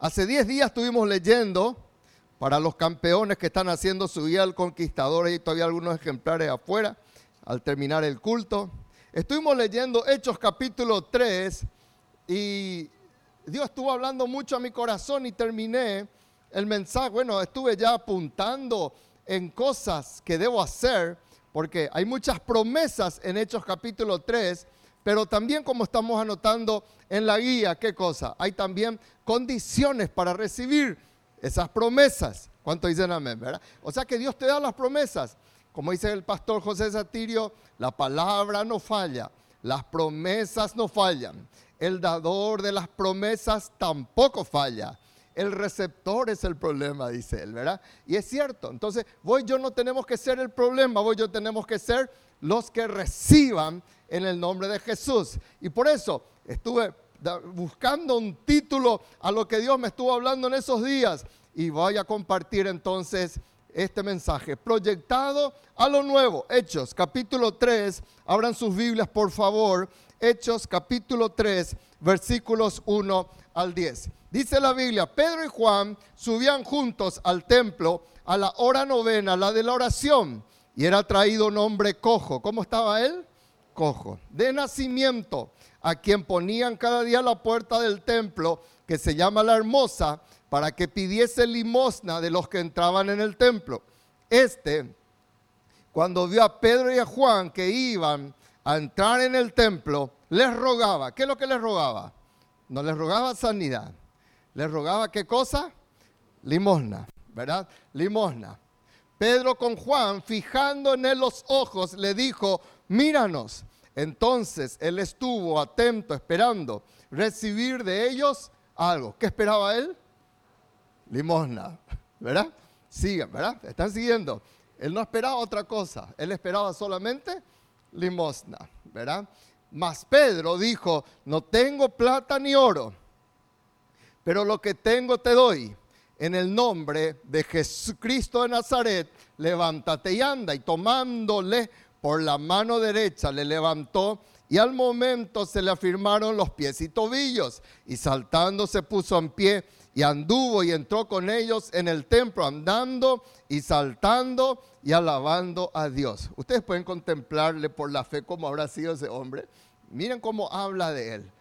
Hace 10 días estuvimos leyendo para los campeones que están haciendo su guía al conquistador, y todavía algunos ejemplares afuera, al terminar el culto. Estuvimos leyendo Hechos capítulo 3 y Dios estuvo hablando mucho a mi corazón y terminé el mensaje. Bueno, estuve ya apuntando en cosas que debo hacer, porque hay muchas promesas en Hechos capítulo 3 pero también como estamos anotando en la guía, ¿qué cosa? Hay también condiciones para recibir esas promesas. ¿Cuánto dicen amén? O sea que Dios te da las promesas. Como dice el pastor José Satirio, la palabra no falla, las promesas no fallan. El dador de las promesas tampoco falla. El receptor es el problema, dice él, ¿verdad? Y es cierto. Entonces, vos y yo no tenemos que ser el problema, vos y yo tenemos que ser los que reciban en el nombre de Jesús. Y por eso estuve buscando un título a lo que Dios me estuvo hablando en esos días y voy a compartir entonces este mensaje, proyectado a lo nuevo. Hechos capítulo 3, abran sus Biblias por favor. Hechos capítulo 3, versículos 1 al 10. Dice la Biblia, Pedro y Juan subían juntos al templo a la hora novena, la de la oración, y era traído un hombre cojo. ¿Cómo estaba él? cojo, de nacimiento, a quien ponían cada día la puerta del templo, que se llama la hermosa, para que pidiese limosna de los que entraban en el templo. Este, cuando vio a Pedro y a Juan que iban a entrar en el templo, les rogaba. ¿Qué es lo que les rogaba? No les rogaba sanidad. Les rogaba qué cosa? Limosna, ¿verdad? Limosna. Pedro con Juan, fijando en él los ojos, le dijo, míranos. Entonces él estuvo atento, esperando recibir de ellos algo. ¿Qué esperaba él? Limosna, ¿verdad? Sigan, ¿verdad? Están siguiendo. Él no esperaba otra cosa, él esperaba solamente limosna, ¿verdad? Mas Pedro dijo, no tengo plata ni oro, pero lo que tengo te doy. En el nombre de Jesucristo de Nazaret, levántate y anda. Y tomándole por la mano derecha le levantó y al momento se le afirmaron los pies y tobillos y saltando se puso en pie y anduvo y entró con ellos en el templo andando y saltando y alabando a Dios. Ustedes pueden contemplarle por la fe cómo habrá sido ese hombre. Miren cómo habla de él.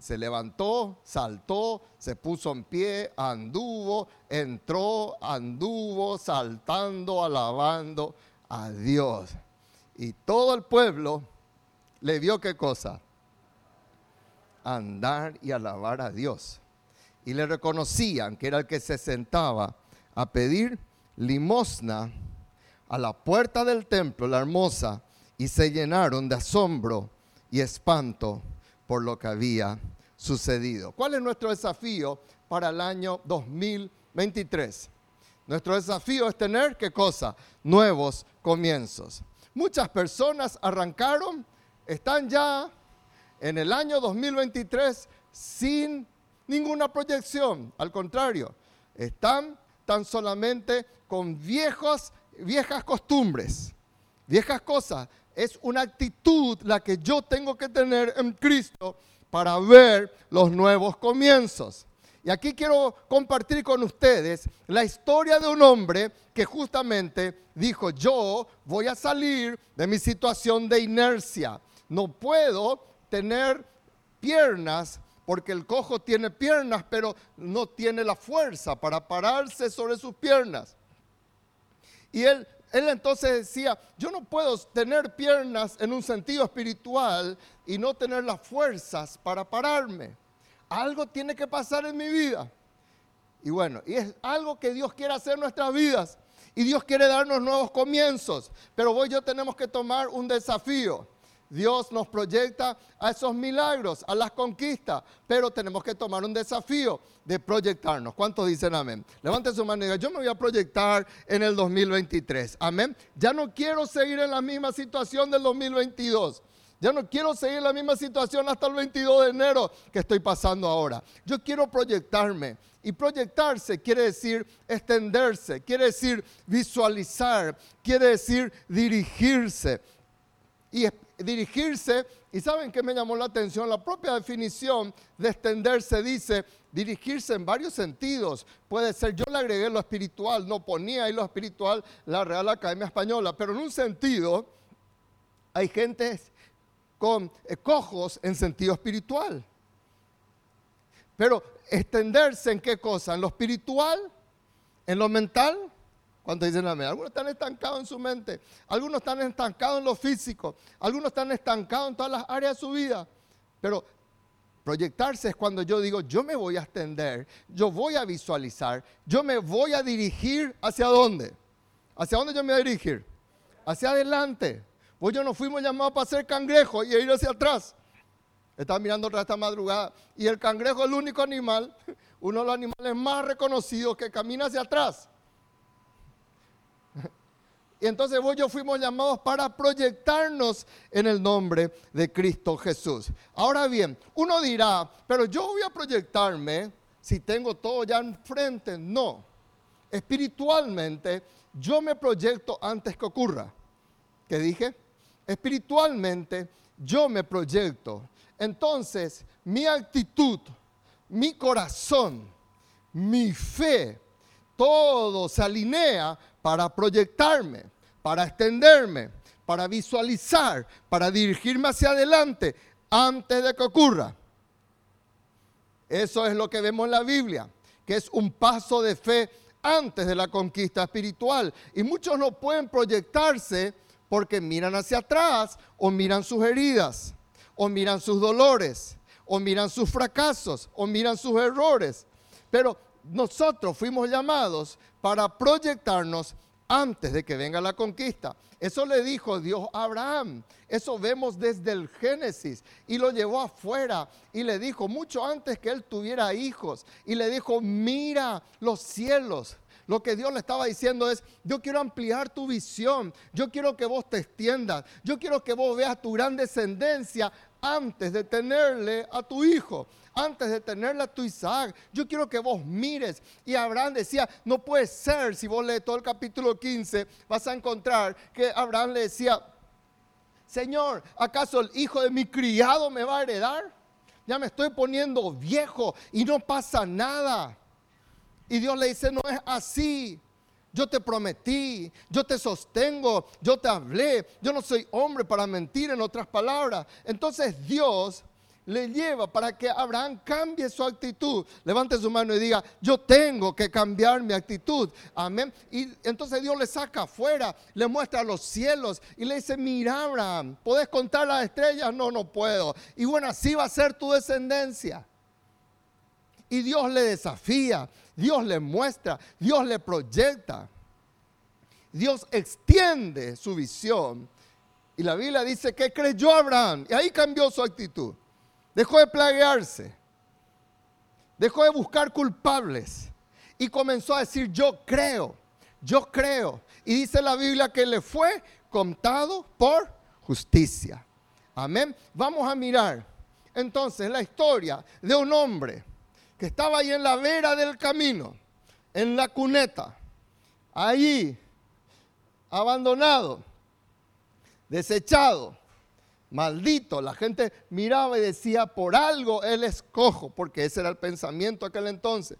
Se levantó, saltó, se puso en pie, anduvo, entró, anduvo, saltando, alabando a Dios. Y todo el pueblo le vio qué cosa? Andar y alabar a Dios. Y le reconocían que era el que se sentaba a pedir limosna a la puerta del templo, la hermosa, y se llenaron de asombro y espanto por lo que había sucedido. ¿Cuál es nuestro desafío para el año 2023? Nuestro desafío es tener, ¿qué cosa? Nuevos comienzos. Muchas personas arrancaron, están ya en el año 2023 sin ninguna proyección. Al contrario, están tan solamente con viejos, viejas costumbres, viejas cosas. Es una actitud la que yo tengo que tener en Cristo para ver los nuevos comienzos. Y aquí quiero compartir con ustedes la historia de un hombre que justamente dijo, yo voy a salir de mi situación de inercia. No puedo tener piernas porque el cojo tiene piernas, pero no tiene la fuerza para pararse sobre sus piernas. Y él, él entonces decía, yo no puedo tener piernas en un sentido espiritual y no tener las fuerzas para pararme algo tiene que pasar en mi vida. Y bueno, y es algo que Dios quiere hacer en nuestras vidas. Y Dios quiere darnos nuevos comienzos. Pero vos y yo tenemos que tomar un desafío. Dios nos proyecta a esos milagros, a las conquistas, pero tenemos que tomar un desafío de proyectarnos. ¿Cuántos dicen amén? Levanten su mano y digan, yo me voy a proyectar en el 2023. Amén. Ya no quiero seguir en la misma situación del 2022. Ya no quiero seguir en la misma situación hasta el 22 de enero que estoy pasando ahora. Yo quiero proyectarme. Y proyectarse quiere decir extenderse, quiere decir visualizar, quiere decir dirigirse. Y dirigirse. Y saben que me llamó la atención, la propia definición de extenderse dice dirigirse en varios sentidos. Puede ser, yo le agregué lo espiritual, no ponía ahí lo espiritual la Real Academia Española, pero en un sentido hay gente con cojos en sentido espiritual. Pero extenderse en qué cosa? ¿En lo espiritual? ¿En lo mental? Cuando dicen amén. Algunos están estancados en su mente, algunos están estancados en lo físico, algunos están estancados en todas las áreas de su vida. Pero proyectarse es cuando yo digo, yo me voy a extender, yo voy a visualizar, yo me voy a dirigir hacia dónde. ¿Hacia dónde yo me voy a dirigir? Hacia adelante. Pues yo no fuimos llamados para ser cangrejo y ir hacia atrás. Estaba mirando otra esta madrugada y el cangrejo es el único animal, uno de los animales más reconocidos que camina hacia atrás. Y entonces vos y yo fuimos llamados para proyectarnos en el nombre de Cristo Jesús. Ahora bien, uno dirá, pero yo voy a proyectarme si tengo todo ya enfrente. No, espiritualmente yo me proyecto antes que ocurra. ¿Qué dije? Espiritualmente yo me proyecto. Entonces, mi actitud, mi corazón, mi fe, todo se alinea para proyectarme, para extenderme, para visualizar, para dirigirme hacia adelante antes de que ocurra. Eso es lo que vemos en la Biblia, que es un paso de fe antes de la conquista espiritual. Y muchos no pueden proyectarse porque miran hacia atrás o miran sus heridas, o miran sus dolores, o miran sus fracasos, o miran sus errores. Pero nosotros fuimos llamados para proyectarnos antes de que venga la conquista. Eso le dijo Dios a Abraham. Eso vemos desde el Génesis. Y lo llevó afuera y le dijo, mucho antes que él tuviera hijos, y le dijo, mira los cielos. Lo que Dios le estaba diciendo es, yo quiero ampliar tu visión, yo quiero que vos te extiendas, yo quiero que vos veas tu gran descendencia antes de tenerle a tu hijo antes de tenerla tu Isaac. Yo quiero que vos mires. Y Abraham decía, no puede ser, si vos lees todo el capítulo 15, vas a encontrar que Abraham le decía, Señor, ¿acaso el hijo de mi criado me va a heredar? Ya me estoy poniendo viejo y no pasa nada. Y Dios le dice, no es así. Yo te prometí, yo te sostengo, yo te hablé, yo no soy hombre para mentir en otras palabras. Entonces Dios le lleva para que Abraham cambie su actitud. Levante su mano y diga, yo tengo que cambiar mi actitud. Amén. Y entonces Dios le saca afuera, le muestra los cielos y le dice, mira Abraham, ¿puedes contar las estrellas? No, no puedo. Y bueno, así va a ser tu descendencia. Y Dios le desafía, Dios le muestra, Dios le proyecta. Dios extiende su visión. Y la Biblia dice que creyó Abraham. Y ahí cambió su actitud. Dejó de plaguearse. Dejó de buscar culpables. Y comenzó a decir, yo creo, yo creo. Y dice la Biblia que le fue contado por justicia. Amén. Vamos a mirar entonces la historia de un hombre que estaba ahí en la vera del camino, en la cuneta, allí, abandonado, desechado, maldito. La gente miraba y decía, por algo él es cojo, porque ese era el pensamiento aquel entonces.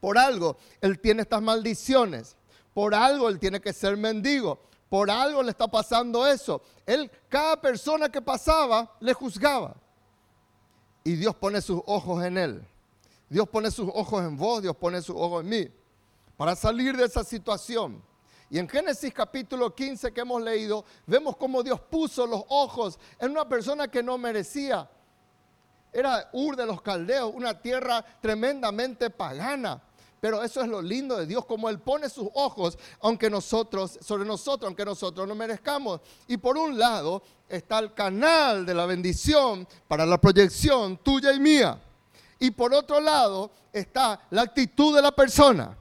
Por algo él tiene estas maldiciones. Por algo él tiene que ser mendigo. Por algo le está pasando eso. Él, cada persona que pasaba, le juzgaba. Y Dios pone sus ojos en él. Dios pone sus ojos en vos, Dios pone sus ojos en mí. Para salir de esa situación. Y en Génesis capítulo 15 que hemos leído, vemos cómo Dios puso los ojos en una persona que no merecía. Era Ur de los Caldeos, una tierra tremendamente pagana. Pero eso es lo lindo de Dios, como Él pone sus ojos, aunque nosotros, sobre nosotros, aunque nosotros no merezcamos. Y por un lado está el canal de la bendición para la proyección tuya y mía. Y por otro lado está la actitud de la persona.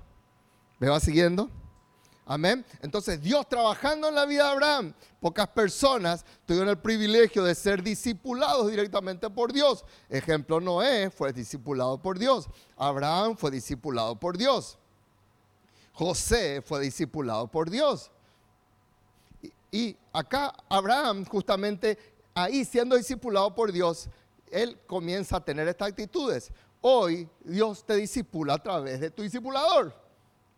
¿Me va siguiendo? Amén. Entonces Dios trabajando en la vida de Abraham, pocas personas tuvieron el privilegio de ser discipulados directamente por Dios. Ejemplo, Noé fue discipulado por Dios. Abraham fue discipulado por Dios. José fue discipulado por Dios. Y acá Abraham, justamente ahí siendo discipulado por Dios, él comienza a tener estas actitudes. Hoy Dios te disipula a través de tu discipulador,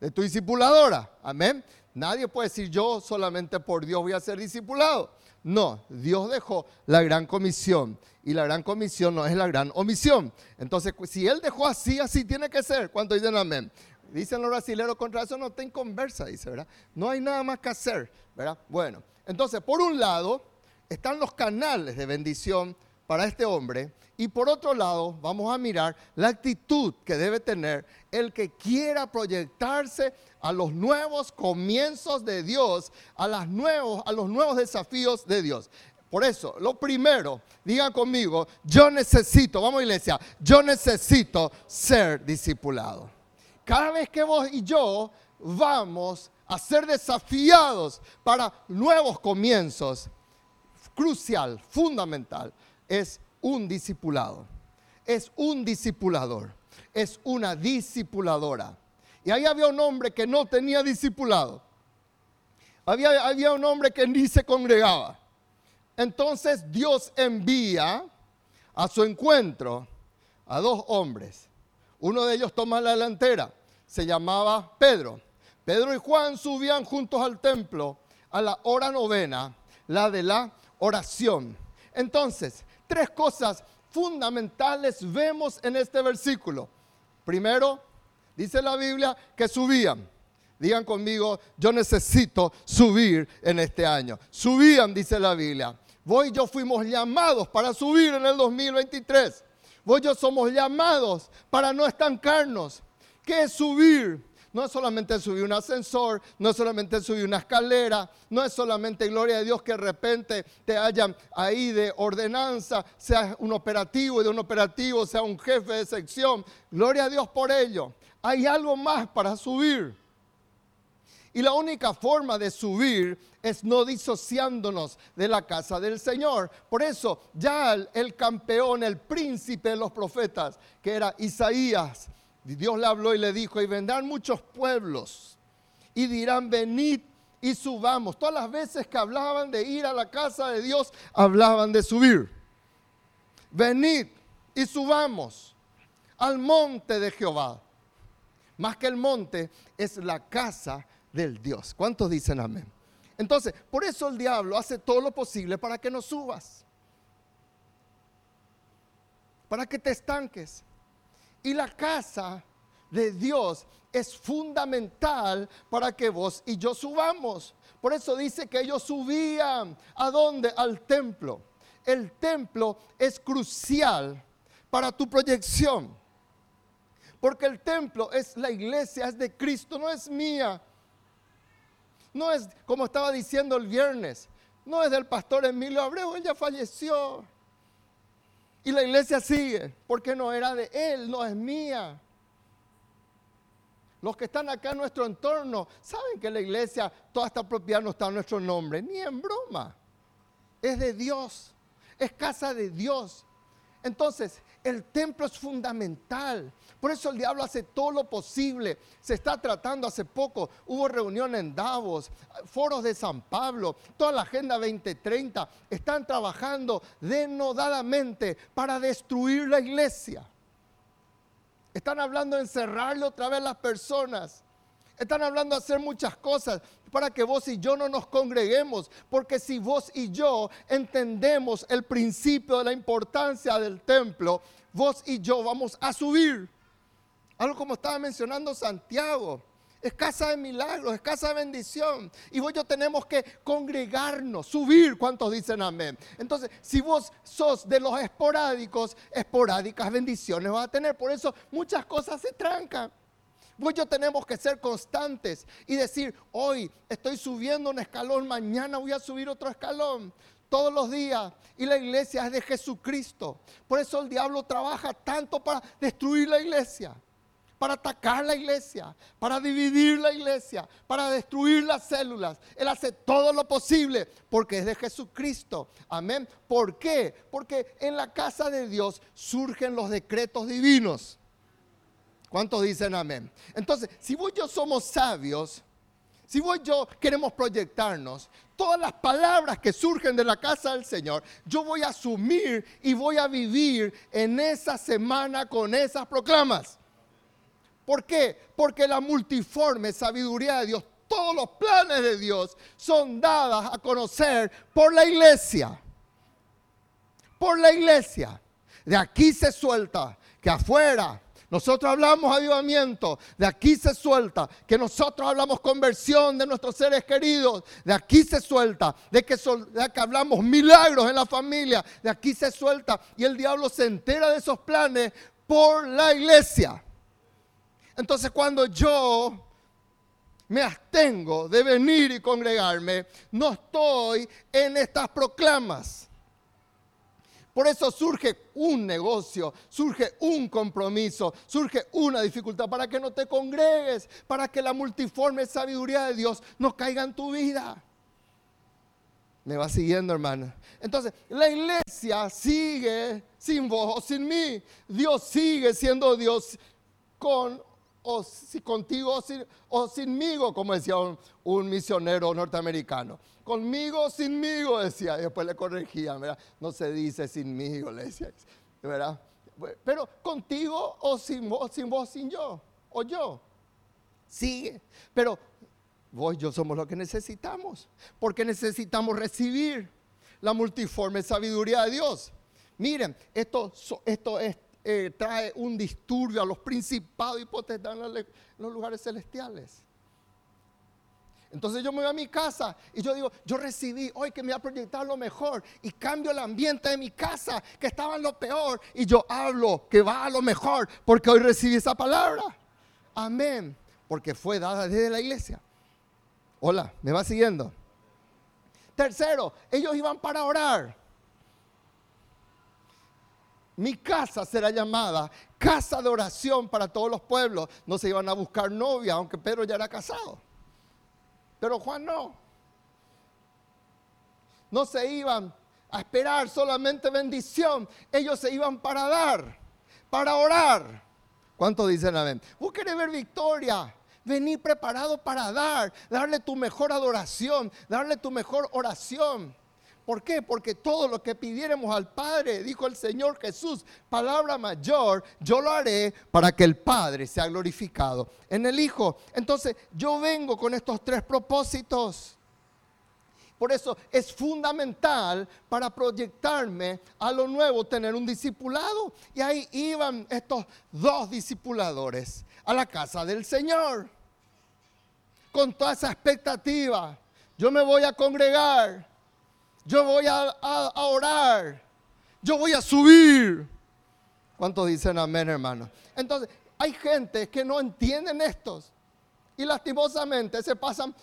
de tu discipuladora. Amén. Nadie puede decir yo solamente por Dios voy a ser discipulado. No, Dios dejó la gran comisión y la gran comisión no es la gran omisión. Entonces, si Él dejó así, así tiene que ser. ¿Cuánto dicen amén? Dicen los brasileños contra eso no ten conversa, dice, ¿verdad? No hay nada más que hacer, ¿verdad? Bueno, entonces, por un lado, están los canales de bendición para este hombre y por otro lado, vamos a mirar la actitud que debe tener el que quiera proyectarse a los nuevos comienzos de Dios, a, las nuevos, a los nuevos desafíos de Dios. Por eso, lo primero, digan conmigo, yo necesito, vamos iglesia, yo necesito ser discipulado. Cada vez que vos y yo vamos a ser desafiados para nuevos comienzos, crucial, fundamental, es un discipulado, es un discipulador, es una discipuladora. Y ahí había un hombre que no tenía discipulado. Había, había un hombre que ni se congregaba. Entonces Dios envía a su encuentro a dos hombres. Uno de ellos toma la delantera. Se llamaba Pedro. Pedro y Juan subían juntos al templo a la hora novena, la de la oración. Entonces, tres cosas fundamentales vemos en este versículo. Primero, dice la Biblia que subían. Digan conmigo, yo necesito subir en este año. Subían, dice la Biblia. Vos y yo fuimos llamados para subir en el 2023. Vos yo somos llamados para no estancarnos. ¿Qué es subir? No es solamente subir un ascensor, no es solamente subir una escalera, no es solamente, gloria a Dios, que de repente te hayan ahí de ordenanza, sea un operativo y de un operativo sea un jefe de sección. Gloria a Dios por ello. Hay algo más para subir. Y la única forma de subir es no disociándonos de la casa del Señor. Por eso ya el, campeón, el príncipe de los profetas, que era Isaías, Dios le habló y le dijo, y vendrán muchos pueblos y dirán, venid y subamos. Todas las veces que hablaban de ir a la casa de Dios, hablaban de subir. Venid y subamos al monte de Jehová. Más que el monte es la casa del Dios. ¿Cuántos dicen amén? Entonces, por eso el diablo hace todo lo posible para que no subas. Para que te estanques. Y la casa de Dios es fundamental para que vos y yo subamos. Por eso dice que ellos subían. ¿A dónde? Al templo. El templo es crucial para tu proyección. Porque el templo es la iglesia, es de Cristo, no es mía. No es como estaba diciendo el viernes, no es del pastor Emilio Abreu, él ya falleció. Y la iglesia sigue, porque no era de él, no es mía. Los que están acá en nuestro entorno saben que la iglesia, toda esta propiedad no está en nuestro nombre, ni en broma. Es de Dios, es casa de Dios. Entonces, el templo es fundamental. Por eso el diablo hace todo lo posible. Se está tratando hace poco, hubo reunión en Davos, foros de San Pablo, toda la Agenda 2030. Están trabajando denodadamente para destruir la iglesia. Están hablando de encerrarle otra vez a las personas. Están hablando de hacer muchas cosas para que vos y yo no nos congreguemos, porque si vos y yo entendemos el principio de la importancia del templo, vos y yo vamos a subir. Algo como estaba mencionando Santiago. Es casa de milagros, es casa de bendición. Y vos y yo tenemos que congregarnos, subir. ¿Cuántos dicen amén? Entonces, si vos sos de los esporádicos, esporádicas bendiciones vas a tener. Por eso muchas cosas se trancan. Yo tenemos que ser constantes y decir, hoy estoy subiendo un escalón, mañana voy a subir otro escalón. Todos los días. Y la iglesia es de Jesucristo. Por eso el diablo trabaja tanto para destruir la iglesia para atacar la iglesia, para dividir la iglesia, para destruir las células. Él hace todo lo posible porque es de Jesucristo. Amén. ¿Por qué? Porque en la casa de Dios surgen los decretos divinos. ¿Cuántos dicen amén? Entonces, si vos y yo somos sabios, si vos y yo queremos proyectarnos, todas las palabras que surgen de la casa del Señor, yo voy a asumir y voy a vivir en esa semana con esas proclamas. ¿Por qué? Porque la multiforme sabiduría de Dios, todos los planes de Dios son dadas a conocer por la iglesia. Por la iglesia. De aquí se suelta que afuera nosotros hablamos avivamiento, de aquí se suelta, que nosotros hablamos conversión de nuestros seres queridos, de aquí se suelta, de que, de hablamos milagros en la familia, de aquí se suelta y el diablo se entera de esos planes por la iglesia. Entonces cuando yo me abstengo de venir y congregarme, no estoy en estas proclamas. Por eso surge un negocio, surge un compromiso, surge una dificultad para que no te congregues, para que la multiforme sabiduría de Dios no caiga en tu vida. Me va siguiendo, hermano. Entonces, la iglesia sigue sin vos o sin mí. Dios sigue siendo Dios con o si contigo o, sin, o sinmigo, como decía un, misionero norteamericano. Conmigo o sinmigo, decía, y después le corregía, ¿verdad? No se dice sinmigo, le decía, ¿verdad? Pero contigo o sin vos, sin vos, sin yo, o yo. Sigue. Pero vos y yo somos lo que necesitamos, porque necesitamos recibir la multiforme sabiduría de Dios. Miren, esto, esto es eh, trae un disturbio a los principados y potestades en los lugares celestiales. Entonces yo me voy a mi casa y yo digo, yo recibí hoy que me voy a proyectar lo mejor y cambio el ambiente de mi casa que estaba en lo peor y yo hablo que va a lo mejor porque hoy recibí esa palabra. Amén. Porque fue dada desde la iglesia. Hola, ¿me va siguiendo? Tercero, ellos iban para orar mi casa será llamada casa de oración para todos los pueblos. No se iban a buscar novia, aunque Pedro ya era casado. Pero Juan no. No se iban a esperar solamente bendición. Ellos se iban para dar, para orar. ¿Cuánto dicen amén? Vos ver victoria. Vení preparado para dar, darle tu mejor adoración, darle tu mejor oración. ¿Por qué? Porque todo lo que pidiéramos al Padre, dijo el Señor Jesús, palabra mayor, yo lo haré para que el Padre sea glorificado en el Hijo. Entonces, yo vengo con estos tres propósitos. Por eso es fundamental para proyectarme a lo nuevo tener un discipulado. Y ahí iban estos dos discipuladores a la casa del Señor. Con toda esa expectativa. Yo me voy a congregar yo voy a, orar, yo voy a subir. ¿Cuántos dicen amén, hermano? Entonces, hay gente que no entienden estos y lastimosamente se pasan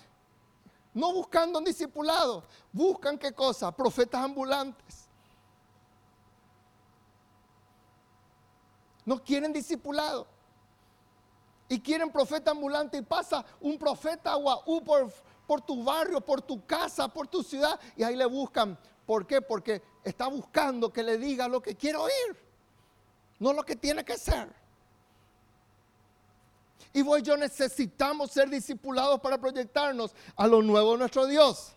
no buscando un discipulado, buscan qué cosa? Profetas ambulantes. No quieren discipulado. Y quieren profeta ambulante y pasa un profeta guau por, por tu barrio, por tu casa, por tu ciudad, y ahí le buscan. ¿Por qué? Porque está buscando que le diga lo que quiere oír, no lo que tiene que ser. Y vos y yo necesitamos ser discipulados para proyectarnos a lo nuevo de nuestro Dios.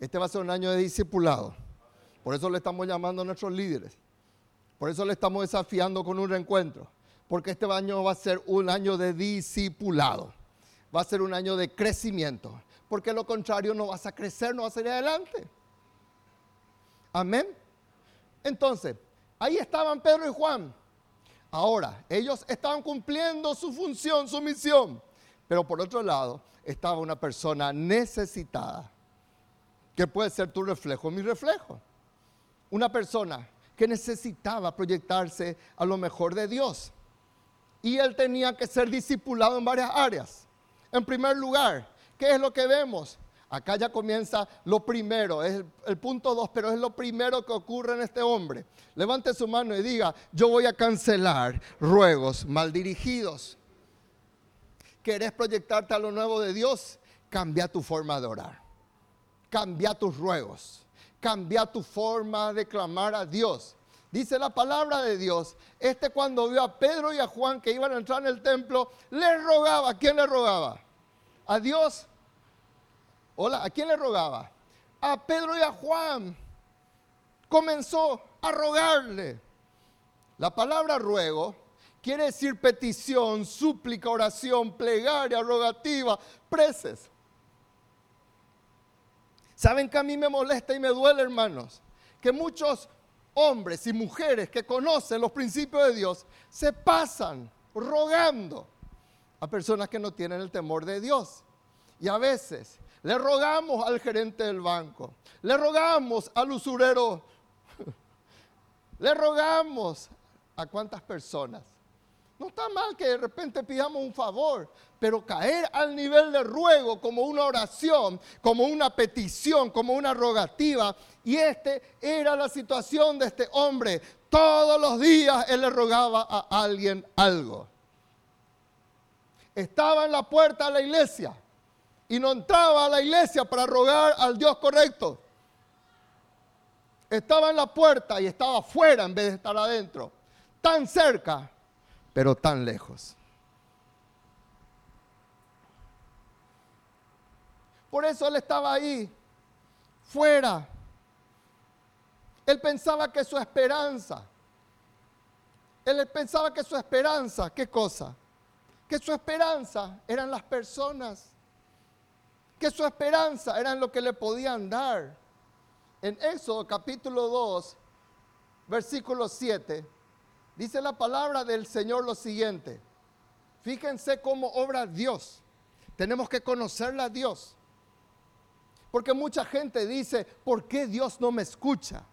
Este va a ser un año de discipulado. Por eso le estamos llamando a nuestros líderes. Por eso le estamos desafiando con un reencuentro. Porque este año va a ser un año de discipulado. Va a ser un año de crecimiento porque lo contrario no vas a crecer, no vas a ir adelante. Amén. Entonces, ahí estaban Pedro y Juan. Ahora, ellos estaban cumpliendo su función, su misión. Pero por otro lado, estaba una persona necesitada, que puede ser tu reflejo, mi reflejo. Una persona que necesitaba proyectarse a lo mejor de Dios. Y él tenía que ser discipulado en varias áreas. En primer lugar, ¿Qué es lo que vemos? Acá ya comienza lo primero, es el, punto dos, pero es lo primero que ocurre en este hombre. Levante su mano y diga, yo voy a cancelar ruegos mal dirigidos. ¿Querés proyectarte a lo nuevo de Dios? Cambia tu forma de orar. Cambia tus ruegos. Cambia tu forma de clamar a Dios. Dice la palabra de Dios. Este cuando vio a Pedro y a Juan que iban a entrar en el templo, le rogaba. ¿Quién le rogaba? A Dios. Hola, ¿a quién le rogaba? a Pedro y a Juan, comenzó a rogarle. La palabra ruego quiere decir petición, súplica, oración, plegaria, rogativa, preces. ¿Saben que a mí me molesta y me duele, hermanos? Que muchos hombres y mujeres que conocen los principios de Dios se pasan rogando a personas que no tienen el temor de Dios. Y a veces le rogamos al gerente del banco, le rogamos al usurero, le rogamos a cuántas personas. No está mal que de repente pidamos un favor, pero caer al nivel de ruego como una oración, como una petición, como una rogativa. Y este era la situación de este hombre. Todos los días él le rogaba a alguien algo. Estaba en la puerta de la iglesia y no entraba a la iglesia para rogar al Dios correcto. Estaba en la puerta y estaba afuera en vez de estar adentro. Tan cerca pero tan lejos. Por eso él estaba ahí, fuera. Él pensaba que su esperanza, él pensaba que su esperanza, ¿qué cosa? Que su esperanza eran las personas, que su esperanza eran lo que le podían dar. En Éxodo capítulo 2, versículo 7, Dice la palabra del Señor lo siguiente. Fíjense cómo obra Dios. Tenemos que conocerla a Dios. Porque mucha gente dice, ¿por qué Dios no me escucha?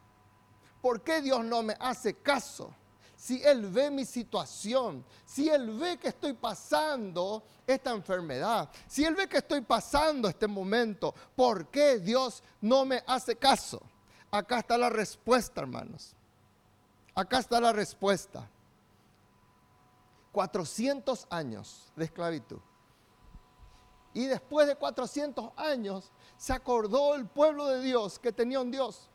¿Por qué Dios no me hace caso? Si Él ve mi situación, si Él ve que estoy pasando esta enfermedad, si Él ve que estoy pasando este momento, ¿por qué Dios no me hace caso? Acá está la respuesta, hermanos. Acá está la respuesta. 400 años de esclavitud. Y después de 400 años se acordó el pueblo de Dios que tenía un Dios.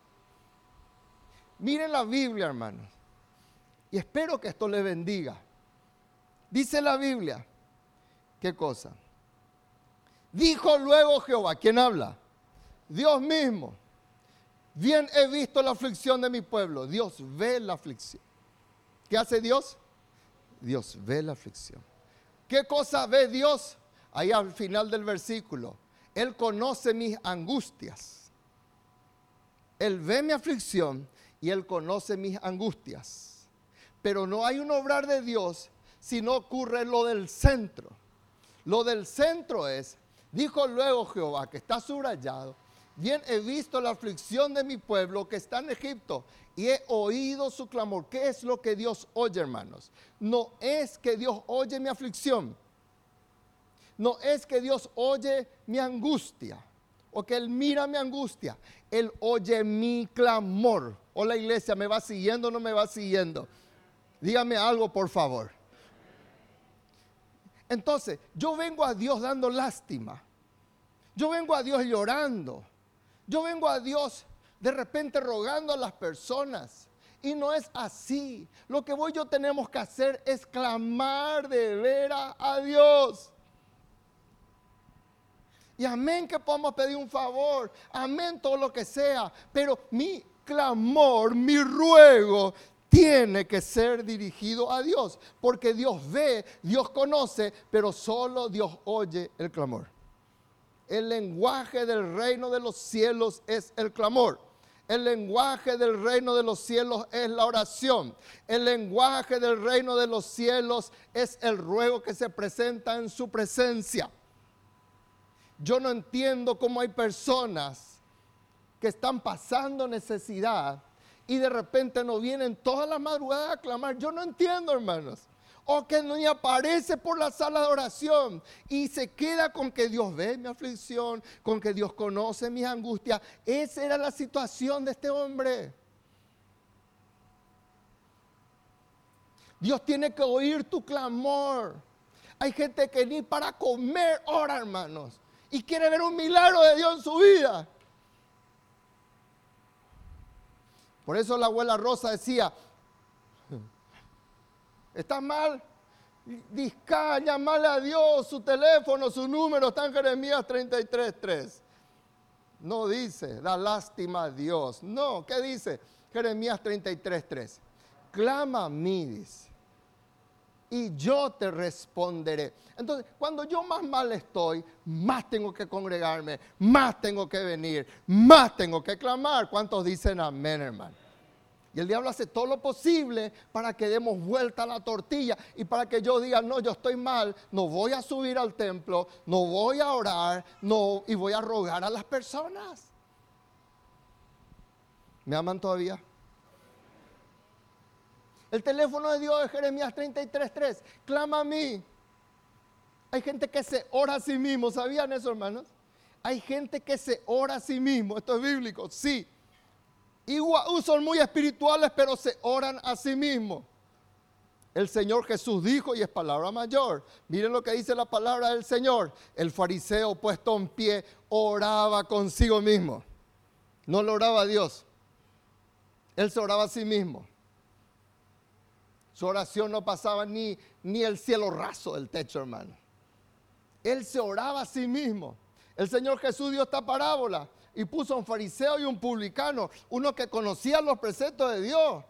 Miren la Biblia, hermanos. Y espero que esto le bendiga. Dice la Biblia, ¿qué cosa? Dijo luego Jehová, ¿quién habla? Dios mismo Bien he visto la aflicción de mi pueblo. Dios ve la aflicción. ¿Qué hace Dios? Dios ve la aflicción. ¿Qué cosa ve Dios? Ahí al final del versículo. Él conoce mis angustias. Él ve mi aflicción y Él conoce mis angustias. Pero no hay un obrar de Dios si no ocurre lo del centro. Lo del centro es, dijo luego Jehová, que está subrayado, Bien he visto la aflicción de mi pueblo que está en Egipto y he oído su clamor. ¿Qué es lo que Dios oye, hermanos? No es que Dios oye mi aflicción. No es que Dios oye mi angustia o que Él mira mi angustia. Él oye mi clamor. O la iglesia me va siguiendo o no me va siguiendo. Dígame algo, por favor. Entonces, yo vengo a Dios dando lástima. Yo vengo a Dios llorando. Yo vengo a Dios de repente rogando a las personas. Y no es así. Lo que voy yo tenemos que hacer es clamar de veras a Dios. Y amén que podamos pedir un favor. Amén todo lo que sea. Pero mi clamor, mi ruego tiene que ser dirigido a Dios. Porque Dios ve, Dios conoce, pero solo Dios oye el clamor. El lenguaje del reino de los cielos es el clamor. El lenguaje del reino de los cielos es la oración. El lenguaje del reino de los cielos es el ruego que se presenta en su presencia. Yo no entiendo cómo hay personas que están pasando necesidad y de repente no vienen toda la madrugada a clamar. Yo no entiendo, hermanos o que ni aparece por la sala de oración y se queda con que Dios ve mi aflicción, con que Dios conoce mis angustias. Esa era la situación de este hombre. Dios tiene que oír tu clamor. Hay gente que ni para comer ora, hermanos, y quiere ver un milagro de Dios en su vida. Por eso la abuela Rosa decía, ¿Estás mal? Disca, llamale a Dios, su teléfono, su número está en Jeremías 33.3. No dice, da lástima a Dios. No, ¿qué dice? Jeremías 33:3. Clama a mí, dice, y yo te responderé. Entonces, cuando yo más mal estoy, más tengo que congregarme, más tengo que venir, más tengo que clamar. ¿Cuántos dicen amén, hermano? Y el diablo hace todo lo posible para que demos vuelta a la tortilla y para que yo diga, no, yo estoy mal, no voy a subir al templo, no voy a orar, no, y voy a rogar a las personas. ¿Me aman todavía? El teléfono de Dios de Jeremías 33.3, clama a mí. Hay gente que se ora a sí mismo, ¿sabían eso, hermanos? Hay gente que se ora a sí mismo, esto es bíblico, sí. Igual, son muy espirituales, pero se oran a sí mismos. El Señor Jesús dijo, y es palabra mayor, miren lo que dice la palabra del Señor. El fariseo puesto en pie oraba consigo mismo. No lo oraba a Dios. Él se oraba a sí mismo. Su oración no pasaba ni, ni el cielo raso del techo, hermano. Él se oraba a sí mismo. El Señor Jesús dio esta parábola y puso a un fariseo y un publicano, uno que conocía los preceptos de Dios.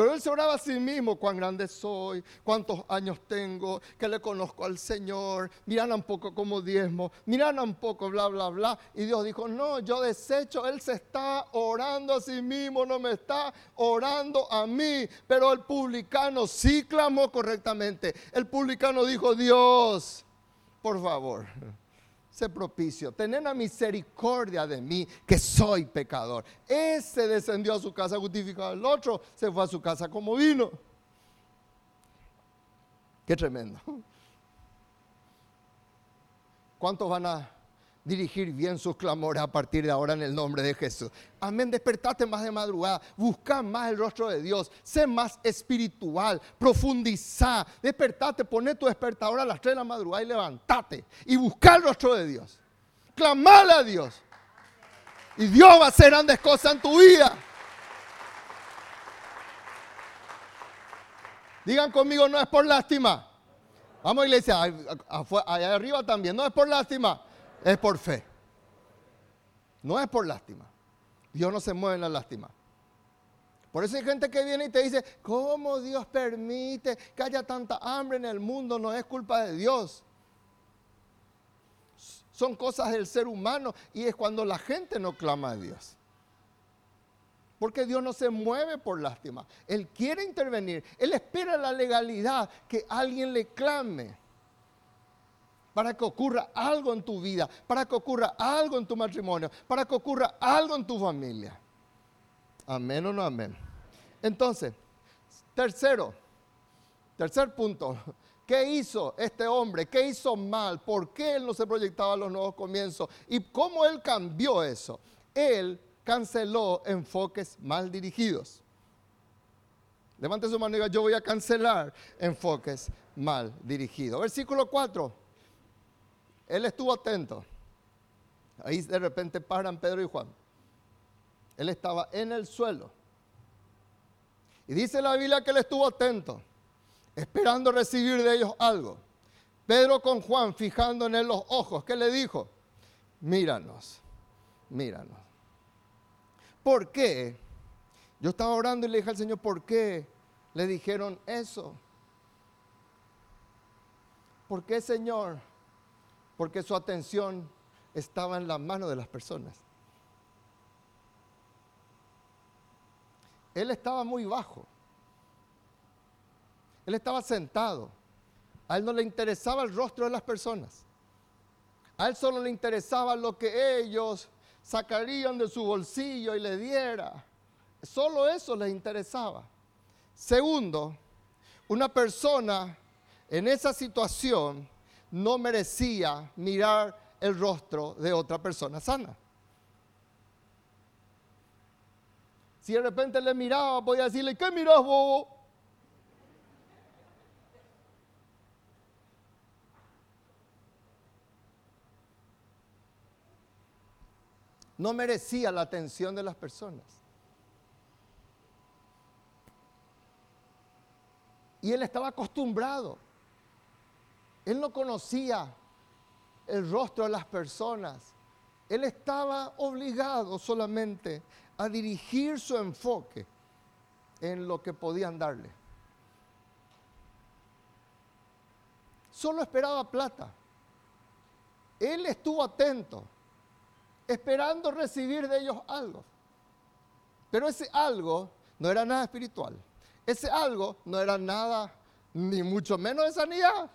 Pero él se oraba a sí mismo, cuán grande soy, cuántos años tengo, que le conozco al Señor, miran un poco como diezmo, miran un poco, bla, bla, bla. Y Dios dijo, no, yo desecho, él se está orando a sí mismo, no me está orando a mí. Pero el publicano sí clamó correctamente. El publicano dijo, Dios, por favor propicio, tener la misericordia de mí, que soy pecador. Ese descendió a su casa justificado, el otro se fue a su casa como vino. Qué tremendo. ¿Cuántos van a dirigir bien sus clamores a partir de ahora en el nombre de Jesús. Amén, despertate más de madrugada, busca más el rostro de Dios, sé más espiritual, profundiza, despertate, poné tu despertador a las 3 de la madrugada y levantate y busca el rostro de Dios. Clamale a Dios. Y Dios va a hacer grandes cosas en tu vida. Digan conmigo, no es por lástima. Vamos iglesia, allá arriba también, no es por lástima es por fe. No es por lástima. Dios no se mueve en la lástima. Por eso hay gente que viene y te dice, ¿cómo Dios permite que haya tanta hambre en el mundo? No es culpa de Dios. Son cosas del ser humano y es cuando la gente no clama a Dios. Porque Dios no se mueve por lástima. Él quiere intervenir. Él espera la legalidad que alguien le clame para que ocurra algo en tu vida, para que ocurra algo en tu matrimonio, para que ocurra algo en tu familia. Amén o no amén. Entonces, tercero, tercer punto, ¿qué hizo este hombre? ¿Qué hizo mal? ¿Por qué él no se proyectaba a los nuevos comienzos? ¿Y cómo él cambió eso? Él canceló enfoques mal dirigidos. Levante su mano y diga, yo voy a cancelar enfoques mal dirigidos. Versículo 4. Él estuvo atento. Ahí de repente paran Pedro y Juan. Él estaba en el suelo. Y dice la Biblia que él estuvo atento, esperando recibir de ellos algo. Pedro con Juan fijando en él los ojos, ¿qué le dijo? Míranos, míranos. ¿Por qué? Yo estaba orando y le dije al Señor, ¿por qué le dijeron eso? ¿Por qué, Señor? Porque su atención estaba en la mano de las personas. Él estaba muy bajo. Él estaba sentado. A él no le interesaba el rostro de las personas. A él solo le interesaba lo que ellos sacarían de su bolsillo y le diera. Solo eso les interesaba. Segundo, una persona en esa situación no merecía mirar el rostro de otra persona sana. Si de repente le miraba, voy a decirle, ¿qué miras vos? No merecía la atención de las personas. Y él estaba acostumbrado él no conocía el rostro de las personas. Él estaba obligado solamente a dirigir su enfoque en lo que podían darle. Solo esperaba plata. Él estuvo atento, esperando recibir de ellos algo. Pero ese algo no era nada espiritual. Ese algo no era nada, ni mucho menos de sanidad.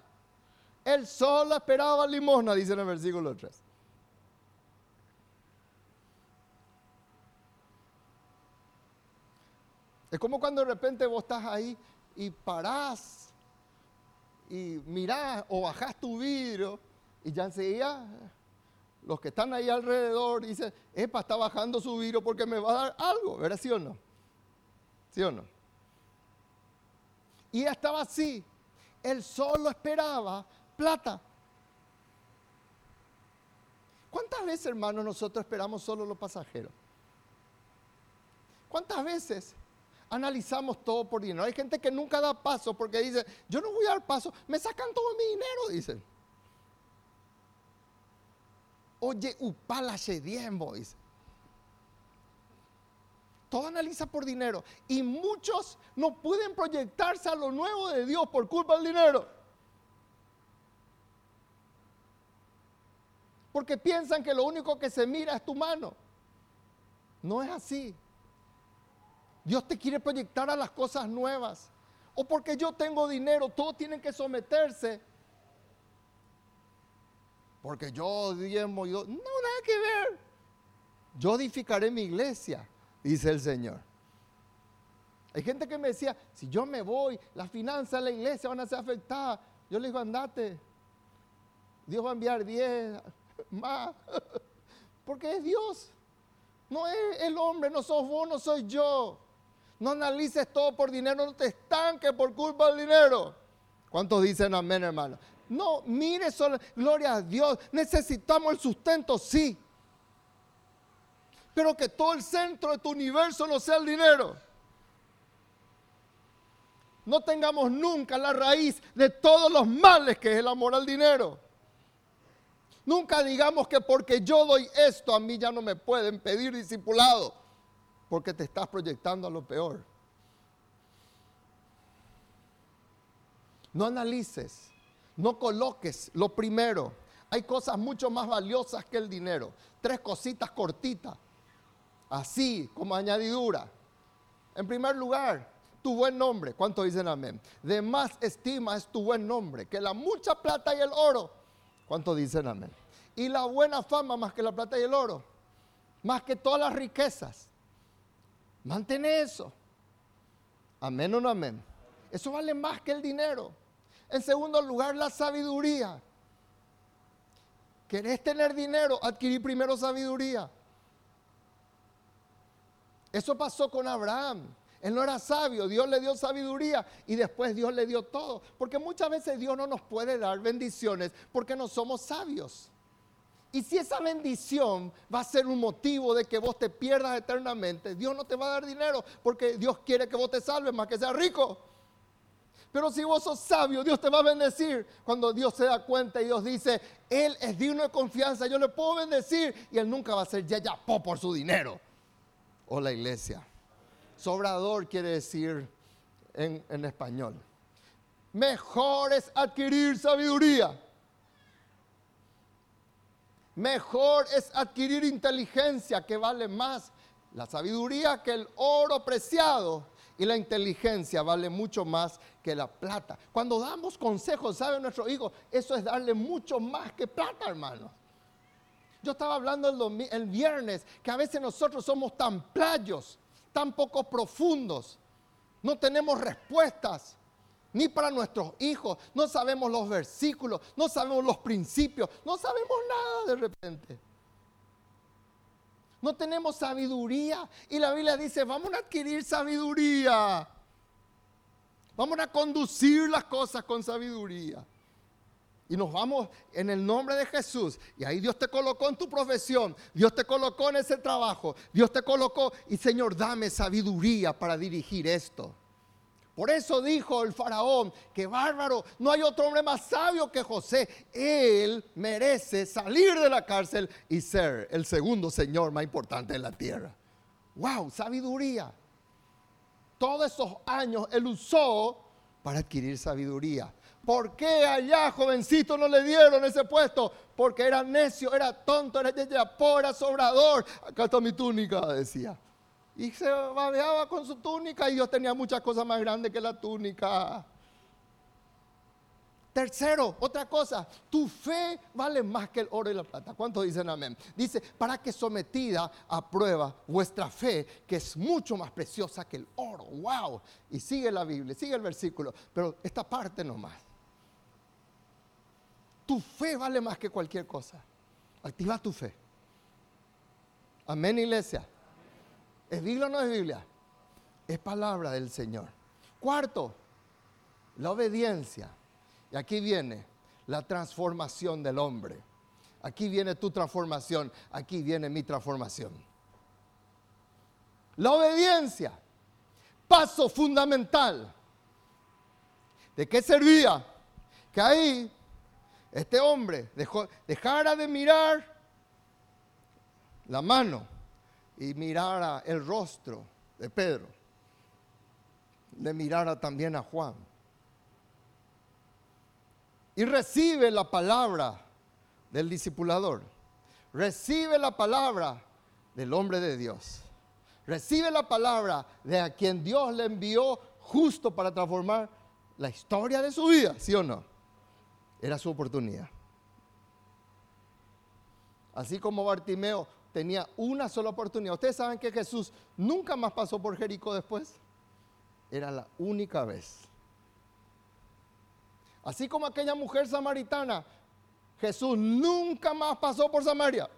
Él solo esperaba limosna, dice en el versículo 3. Es como cuando de repente vos estás ahí y parás y mirás o bajás tu vidrio y ya enseguida los que están ahí alrededor dicen, epa, está bajando su vidrio porque me va a dar algo, ¿verdad? ¿Sí o no? ¿Sí o no? Y estaba así. Él solo esperaba plata. ¿Cuántas veces, hermanos, nosotros esperamos solo los pasajeros? ¿Cuántas veces analizamos todo por dinero? Hay gente que nunca da paso porque dice, yo no voy a dar paso, me sacan todo mi dinero, dicen. Oye, upala diezmo, dice. Todo analiza por dinero. Y muchos no pueden proyectarse a lo nuevo de Dios por culpa del dinero. Porque piensan que lo único que se mira es tu mano. No es así. Dios te quiere proyectar a las cosas nuevas. O porque yo tengo dinero, todos tienen que someterse. Porque yo diezmo, yo, no, nada que ver. Yo edificaré mi iglesia, dice el Señor. Hay gente que me decía, si yo me voy, las finanzas de la iglesia van a ser afectadas. Yo le digo, andate. Dios va a enviar 10, más. Porque es Dios. No es el hombre, no sos vos, no soy yo. No analices todo por dinero, no te estanques por culpa del dinero. ¿Cuántos dicen amén, hermano? No, mire solo, gloria a Dios. Necesitamos el sustento, sí. Pero que todo el centro de tu universo no sea el dinero. No tengamos nunca la raíz de todos los males que es el amor al dinero. Nunca digamos que porque yo doy esto a mí ya no me pueden pedir discipulado, porque te estás proyectando a lo peor. No analices, no coloques lo primero. Hay cosas mucho más valiosas que el dinero. Tres cositas cortitas, así como añadidura. En primer lugar, tu buen nombre. ¿Cuánto dicen amén? De más estima es tu buen nombre que la mucha plata y el oro ¿Cuánto dicen amén? Y la buena fama más que la plata y el oro, más que todas las riquezas. Mantén eso. Amén o no amén. Eso vale más que el dinero. En segundo lugar, la sabiduría. ¿Querés tener dinero? Adquirir primero sabiduría. Eso pasó con Abraham. Él no era sabio, Dios le dio sabiduría y después Dios le dio todo. Porque muchas veces Dios no nos puede dar bendiciones porque no somos sabios. Y si esa bendición va a ser un motivo de que vos te pierdas eternamente, Dios no te va a dar dinero porque Dios quiere que vos te salves más que seas rico. Pero si vos sos sabio, Dios te va a bendecir. Cuando Dios se da cuenta y Dios dice, Él es digno de confianza, yo le puedo bendecir y Él nunca va a ser ya ya por su dinero. O la iglesia. Sobrador quiere decir en, español. Mejor es adquirir sabiduría. Mejor es adquirir inteligencia que vale más la sabiduría que el oro preciado y la inteligencia vale mucho más que la plata. Cuando damos consejos, ¿sabe nuestro hijo? Eso es darle mucho más que plata, hermano. Yo estaba hablando el, el viernes que a veces nosotros somos tan playos tan poco profundos. No tenemos respuestas ni para nuestros hijos. No sabemos los versículos, no sabemos los principios, no sabemos nada de repente. No tenemos sabiduría. Y la Biblia dice, vamos a adquirir sabiduría. Vamos a conducir las cosas con sabiduría. Y nos vamos en el nombre de Jesús. Y ahí Dios te colocó en tu profesión. Dios te colocó en ese trabajo. Dios te colocó. Y Señor, dame sabiduría para dirigir esto. Por eso dijo el faraón, que bárbaro, no hay otro hombre más sabio que José. Él merece salir de la cárcel y ser el segundo señor más importante de la tierra. ¡Wow! Sabiduría. Todos esos años él usó para adquirir sabiduría. ¿Por qué allá, jovencito, no le dieron ese puesto? Porque era necio, era tonto, era era sobrador. Acá está mi túnica, decía. Y se babeaba con su túnica y Dios tenía muchas cosas más grandes que la túnica. Tercero, otra cosa, tu fe vale más que el oro y la plata. ¿Cuántos dicen amén? Dice, para que sometida a prueba vuestra fe, que es mucho más preciosa que el oro. ¡Wow! Y sigue la Biblia, sigue el versículo, pero esta parte nomás. Tu fe vale más que cualquier cosa. Activa tu fe. Amén, iglesia. ¿Es Biblia o no es Biblia? Es palabra del Señor. Cuarto, la obediencia. Y aquí viene la transformación del hombre. Aquí viene tu transformación. Aquí viene mi transformación. La obediencia. Paso fundamental. ¿De qué servía? Que ahí este hombre dejara de mirar la mano y mirara el rostro de Pedro, le mirara también a Juan. Y recibe la palabra del discipulador, recibe la palabra del hombre de Dios, recibe la palabra de a quien Dios le envió justo para transformar la historia de su vida, ¿sí o no? Era su oportunidad. Así como Bartimeo tenía una sola oportunidad. Ustedes saben que Jesús nunca más pasó por Jericó después. Era la única vez. Así como aquella mujer samaritana, Jesús nunca más pasó por Samaria.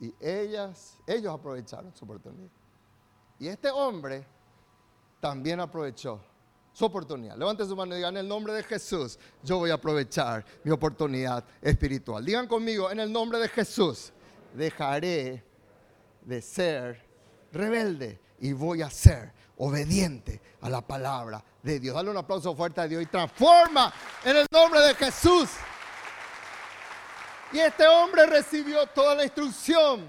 Y ellas, ellos aprovecharon su oportunidad. Y este hombre también aprovechó su oportunidad. Levante su mano y digan, en el nombre de Jesús, yo voy a aprovechar mi oportunidad espiritual. Digan conmigo, en el nombre de Jesús, dejaré de ser rebelde y voy a ser obediente a la palabra de Dios. Dale un aplauso fuerte a Dios y transforma en el nombre de Jesús. Y este hombre recibió toda la instrucción.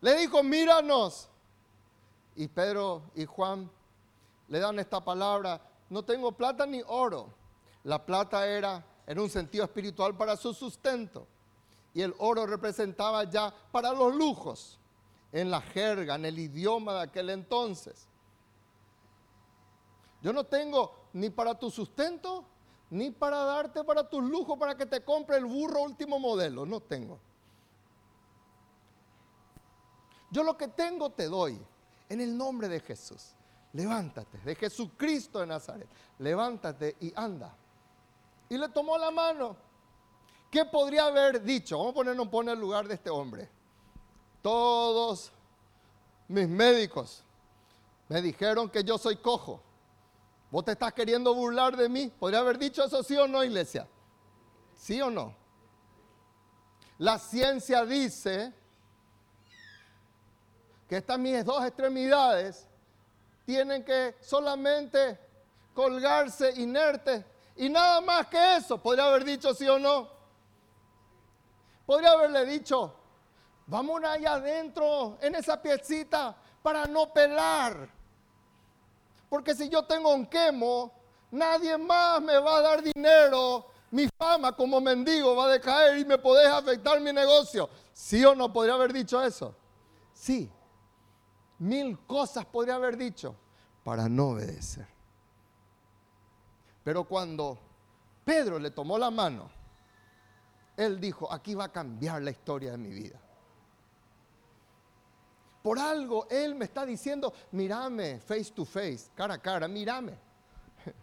Le dijo, míranos, y Pedro y Juan le dan esta palabra, no tengo plata ni oro. La plata era en un sentido espiritual para su sustento y el oro representaba ya para los lujos en la jerga, en el idioma de aquel entonces. Yo no tengo ni para tu sustento, ni para darte para tus lujos, para que te compre el burro último modelo. No tengo. Yo lo que tengo te doy en el nombre de Jesús. Levántate, de Jesucristo de Nazaret. Levántate y anda. Y le tomó la mano. ¿Qué podría haber dicho? Vamos a ponernos en el lugar de este hombre. Todos mis médicos me dijeron que yo soy cojo. ¿Vos te estás queriendo burlar de mí? ¿Podría haber dicho eso sí o no, iglesia? ¿Sí o no? La ciencia dice que estas mis dos extremidades tienen que solamente colgarse inertes y nada más que eso. Podría haber dicho sí o no. Podría haberle dicho, vamos allá adentro en esa piecita para no pelar. Porque si yo tengo un quemo, nadie más me va a dar dinero. Mi fama como mendigo va a decaer y me podés afectar mi negocio. ¿Sí o no podría haber dicho eso? Sí mil cosas podría haber dicho para no obedecer. Pero cuando Pedro le tomó la mano, él dijo, aquí va a cambiar la historia de mi vida. Por algo Él me está diciendo, mírame face to face, cara a cara, mírame.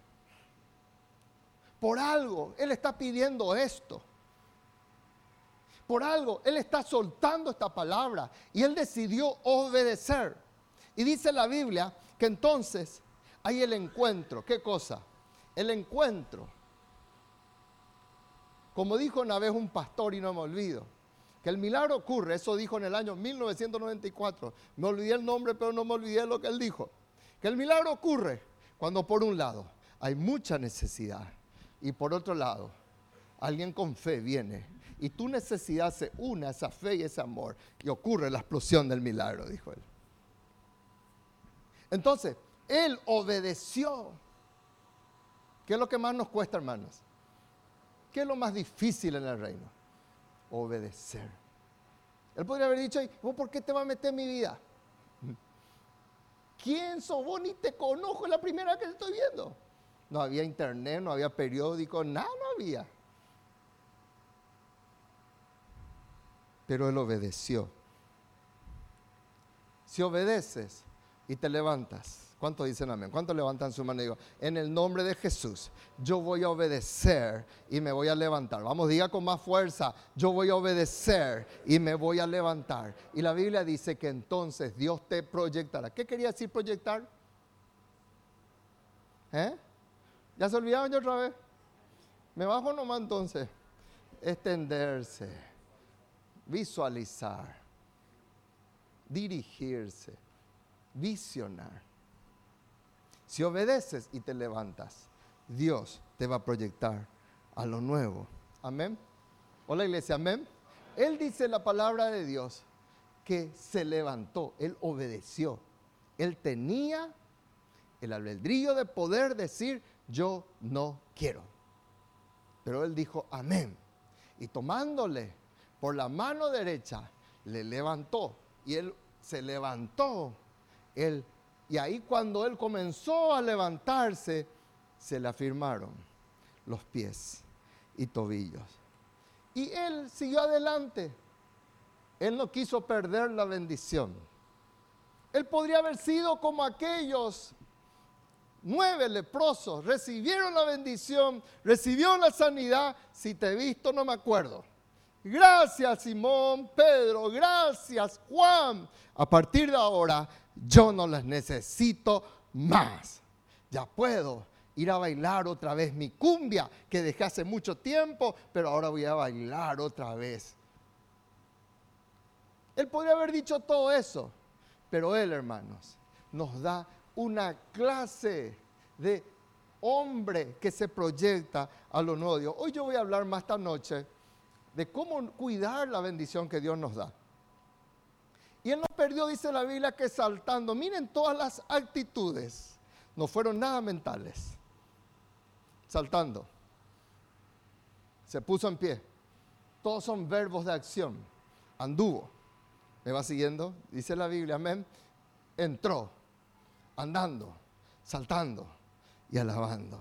Por algo Él está pidiendo esto. Por algo Él está soltando esta palabra y Él decidió obedecer. Y dice la Biblia que entonces hay el encuentro. ¿Qué cosa? El encuentro. Como dijo una vez un pastor y no me olvido, que el milagro ocurre, eso dijo en el año 1994. Me olvidé el nombre, pero no me olvidé lo que él dijo. Que el milagro ocurre cuando por un lado hay mucha necesidad y por otro lado alguien con fe viene y tu necesidad se une a esa fe y ese amor y ocurre la explosión del milagro, dijo él. Entonces, él obedeció. ¿Qué es lo que más nos cuesta, hermanos? ¿Qué es lo más difícil en el reino? Obedecer. Él podría haber dicho, ¿vos por qué te vas a meter en mi vida? ¿Quién sos vos? Ni te conozco, es la primera que te estoy viendo. No había internet, no había periódico, nada no había. Pero él obedeció. Si obedeces y te levantas, ¿Cuántos dicen amén? ¿Cuántos levantan su mano y digo, en el nombre de Jesús, yo voy a obedecer y me voy a levantar? Vamos, diga con más fuerza, yo voy a obedecer y me voy a levantar. Y la Biblia dice que entonces Dios te proyectará. ¿Qué quería decir proyectar? ¿Eh? ¿Ya se olvidaron yo otra vez? ¿Me bajo nomás entonces? Extenderse, visualizar, dirigirse, visionar. Si obedeces y te levantas, Dios te va a proyectar a lo nuevo. Amén. Hola iglesia, amén. Él dice la palabra de Dios que se levantó, él obedeció. Él tenía el albedrío de poder decir, yo no quiero. Pero él dijo, amén. Y tomándole por la mano derecha, le levantó. Y él se levantó. Él y ahí cuando él comenzó a levantarse, se le afirmaron los pies y tobillos. Y él siguió adelante. Él no quiso perder la bendición. Él podría haber sido como aquellos nueve leprosos. Recibieron la bendición, recibieron la sanidad. Si te he visto, no me acuerdo. Gracias Simón, Pedro, gracias Juan. A partir de ahora yo no las necesito más. Ya puedo ir a bailar otra vez mi cumbia que dejé hace mucho tiempo, pero ahora voy a bailar otra vez. Él podría haber dicho todo eso, pero él, hermanos, nos da una clase de hombre que se proyecta a lo nuevo Hoy yo voy a hablar más esta noche de cómo cuidar la bendición que Dios nos da. Y él no perdió, dice la Biblia, que saltando. Miren todas las actitudes. No fueron nada mentales. Saltando. Se puso en pie. Todos son verbos de acción. Anduvo. ¿Me va siguiendo? Dice la Biblia, amén. Entró. Andando. Saltando. Y alabando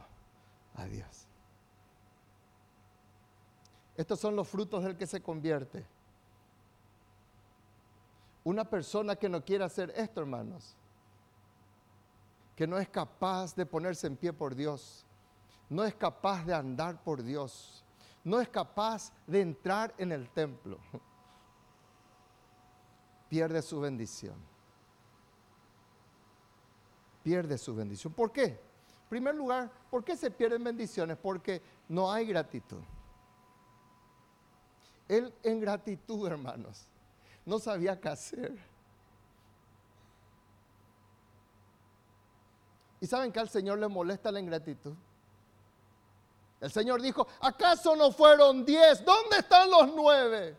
a Dios. Estos son los frutos del que se convierte. Una persona que no quiere hacer esto, hermanos, que no es capaz de ponerse en pie por Dios, no es capaz de andar por Dios, no es capaz de entrar en el templo, pierde su bendición. Pierde su bendición. ¿Por qué? En primer lugar, ¿por qué se pierden bendiciones? Porque no hay gratitud. Él en gratitud, hermanos, no sabía qué hacer. ¿Y saben que al Señor le molesta la ingratitud? El Señor dijo, ¿acaso no fueron diez? ¿Dónde están los nueve?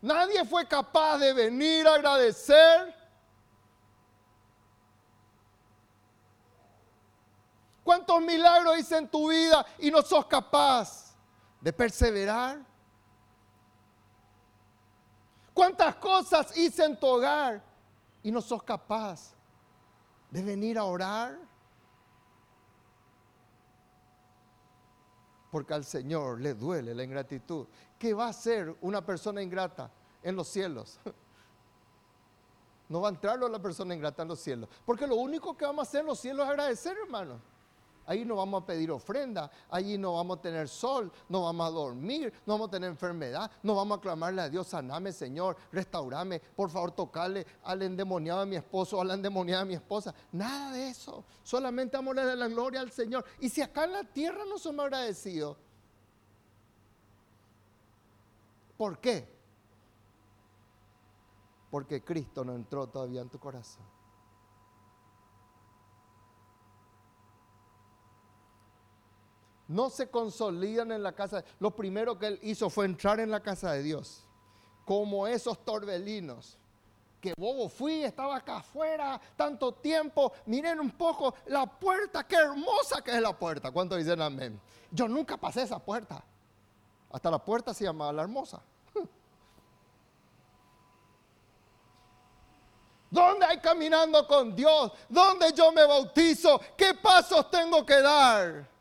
Nadie fue capaz de venir a agradecer. ¿Cuántos milagros hice en tu vida y no sos capaz de perseverar? ¿Cuántas cosas hice en tu hogar y no sos capaz de venir a orar? Porque al Señor le duele la ingratitud. ¿Qué va a hacer una persona ingrata en los cielos? No va a entrar la persona ingrata en los cielos. Porque lo único que vamos a hacer en los cielos es agradecer, hermano. Ahí no vamos a pedir ofrenda, allí no vamos a tener sol, no vamos a dormir, no vamos a tener enfermedad, no vamos a clamarle a Dios, saname Señor, restaurame, por favor tocale al endemoniado de mi esposo a la endemoniada de mi esposa. Nada de eso, solamente vamos a darle la gloria al Señor. Y si acá en la tierra no somos agradecidos, ¿Por qué? Porque Cristo no entró todavía en tu corazón. No se consolidan en la casa. Lo primero que él hizo fue entrar en la casa de Dios. Como esos torbelinos que bobo fui, estaba acá afuera tanto tiempo. Miren un poco la puerta, qué hermosa que es la puerta. ¿Cuánto dicen amén? Yo nunca pasé esa puerta. Hasta la puerta se llamaba la hermosa. ¿Dónde hay caminando con Dios? ¿Dónde yo me bautizo? ¿Qué pasos tengo que dar?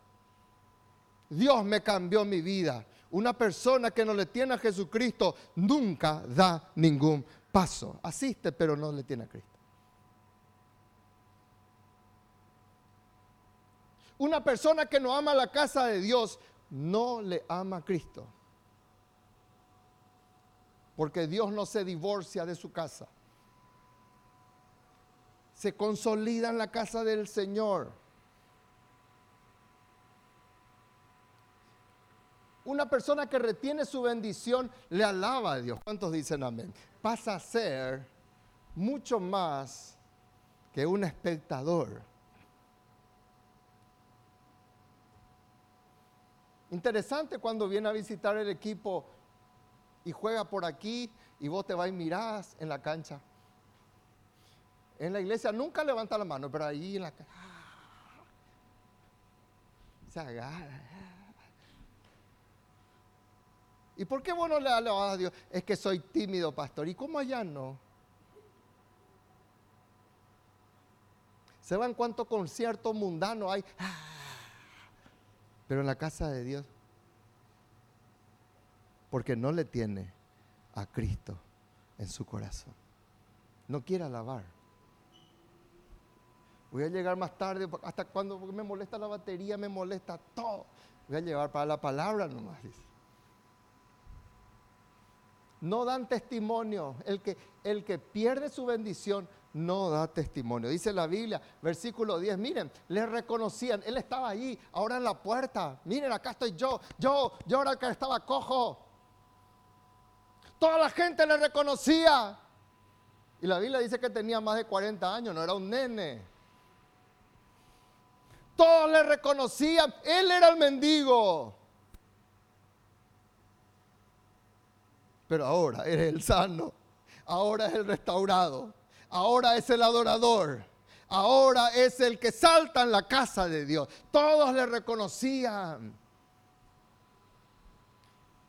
Dios me cambió mi vida. Una persona que no le tiene a Jesucristo nunca da ningún paso. Asiste, pero no le tiene a Cristo. Una persona que no ama la casa de Dios no le ama a Cristo. Porque Dios no se divorcia de su casa. Se consolida en la casa del Señor. Una persona que retiene su bendición le alaba a Dios. ¿Cuántos dicen amén? Pasa a ser mucho más que un espectador. Interesante cuando viene a visitar el equipo y juega por aquí y vos te vas y mirás en la cancha. En la iglesia nunca levanta la mano, pero ahí en la cancha se agarra. ¿Y por qué vos no le alabas a Dios? Es que soy tímido, pastor. ¿Y cómo allá no? ¿Se van cuánto concierto mundano hay? Pero en la casa de Dios, porque no le tiene a Cristo en su corazón. No quiere alabar. Voy a llegar más tarde, hasta cuando me molesta la batería, me molesta todo. Voy a llevar para la palabra nomás, dice no dan testimonio. El que, el que pierde su bendición no da testimonio. Dice la Biblia, versículo 10, miren, le reconocían, él estaba ahí, ahora en la puerta, miren, acá estoy yo, yo, yo ahora que estaba cojo. Toda la gente le reconocía. Y la Biblia dice que tenía más de 40 años, no era un nene. Todos le reconocían, él era el mendigo. Pero ahora eres el sano, ahora es el restaurado, ahora es el adorador, ahora es el que salta en la casa de Dios. Todos le reconocían.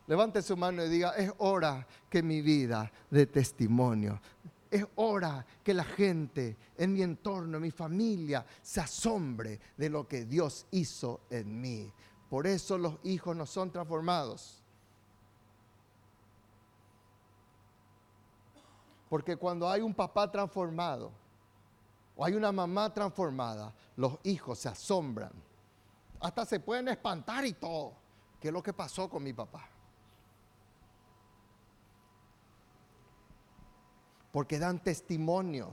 Levante su mano y diga, es hora que mi vida de testimonio. Es hora que la gente en mi entorno, en mi familia, se asombre de lo que Dios hizo en mí. Por eso los hijos no son transformados Porque cuando hay un papá transformado o hay una mamá transformada, los hijos se asombran. Hasta se pueden espantar y todo. ¿Qué es lo que pasó con mi papá? Porque dan testimonio.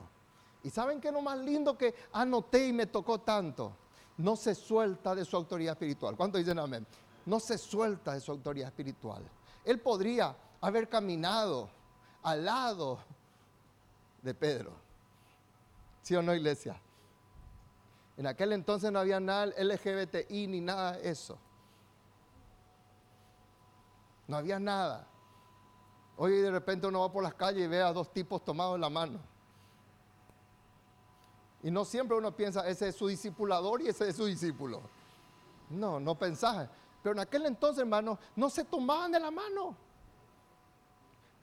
¿Y saben qué es lo más lindo que anoté y me tocó tanto? No se suelta de su autoridad espiritual. ¿Cuántos dicen amén? No se suelta de su autoridad espiritual. Él podría haber caminado al lado de Pedro. ¿Sí o no, iglesia? En aquel entonces no había nada LGBTI ni nada de eso. No había nada. Hoy de repente uno va por las calles y ve a dos tipos tomados en la mano. Y no siempre uno piensa, ese es su discipulador y ese es su discípulo. No, no pensás. Pero en aquel entonces, hermano, no se tomaban de la mano.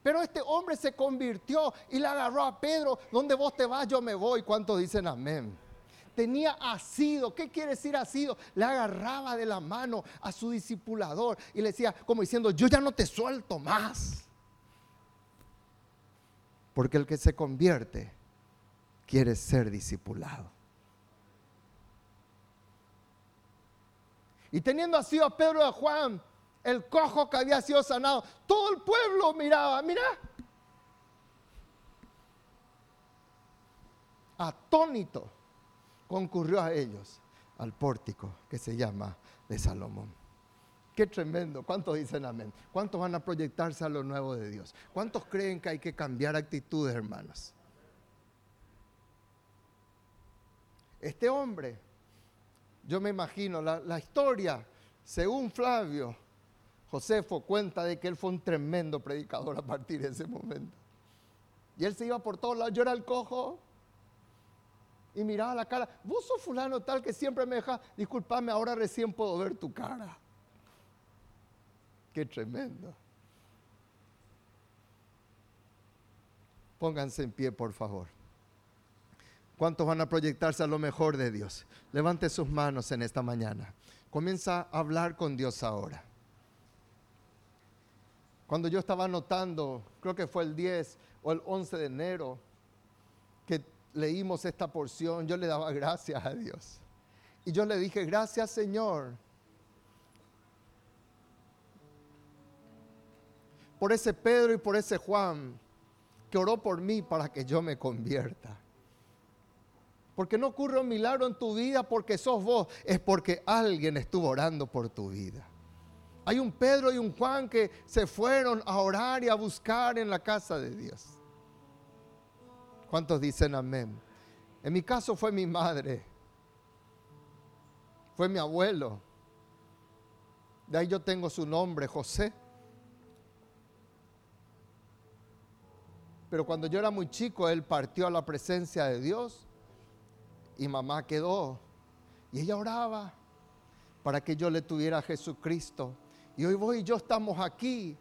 Pero este hombre se convirtió y le agarró a Pedro, donde vos te vas, yo me voy. ¿Cuántos dicen amén? Tenía asido. ¿Qué quiere decir asido? Le agarraba de la mano a su discipulador y le decía, como diciendo, yo ya no te suelto más. Porque el que se convierte quiere ser discipulado. Y teniendo así a Pedro y a Juan, el cojo que había sido sanado. Todo el pueblo miraba, mira. Atónito concurrió a ellos al pórtico que se llama de Salomón. Qué tremendo. ¿Cuántos dicen amén? ¿Cuántos van a proyectarse a lo nuevo de Dios? ¿Cuántos creen que hay que cambiar actitudes, hermanos? Este hombre, yo me imagino, la, historia, según Flavio, Josefo cuenta de que él fue un tremendo predicador a partir de ese momento. Y él se iba por todos lados, yo el cojo, y miraba la cara, vos sos fulano tal que siempre me deja, discúlpame, ahora recién puedo ver tu cara. Qué tremendo. Pónganse en pie, por favor. ¿Cuántos van a proyectarse a lo mejor de Dios? Levante sus manos en esta mañana. Comienza a hablar con Dios ahora. Cuando yo estaba anotando, creo que fue el 10 o el 11 de enero, que leímos esta porción, yo le daba gracias a Dios. Y yo le dije, gracias Señor. Por ese Pedro y por ese Juan que oró por mí para que yo me convierta. Porque no ocurre un milagro en tu vida porque sos vos, es porque alguien estuvo orando por tu vida. Hay un Pedro y un Juan que se fueron a orar y a buscar en la casa de Dios. ¿Cuántos dicen amén? En mi caso fue mi madre, fue mi abuelo. De ahí yo tengo su nombre, José. Pero cuando yo era muy chico, él partió a la presencia de Dios y mamá quedó. Y ella oraba para que yo le tuviera a Jesucristo. Y hoy vos y yo estamos aquí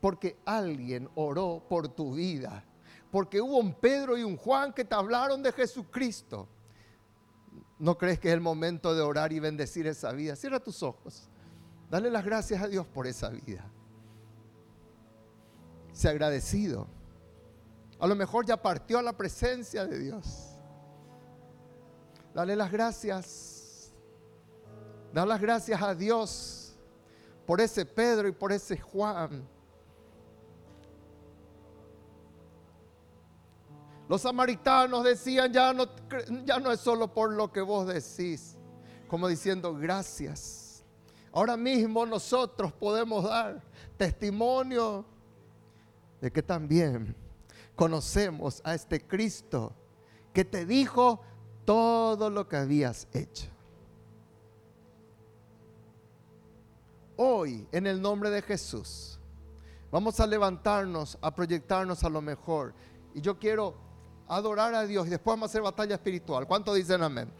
porque alguien oró por tu vida. Porque hubo un Pedro y un Juan que te hablaron de Jesucristo. ¿No crees que es el momento de orar y bendecir esa vida? Cierra tus ojos. Dale las gracias a Dios por esa vida. Sea agradecido. A lo mejor ya partió a la presencia de Dios. Dale las gracias. Dale las gracias a Dios por ese Pedro y por ese Juan. Los samaritanos decían, ya no, ya no es solo por lo que vos decís, como diciendo gracias. Ahora mismo nosotros podemos dar testimonio de que también conocemos a este Cristo que te dijo, todo lo que habías hecho. Hoy, en el nombre de Jesús, vamos a levantarnos, a proyectarnos a lo mejor. Y yo quiero adorar a Dios y después vamos a hacer batalla espiritual. ¿Cuántos dicen amén?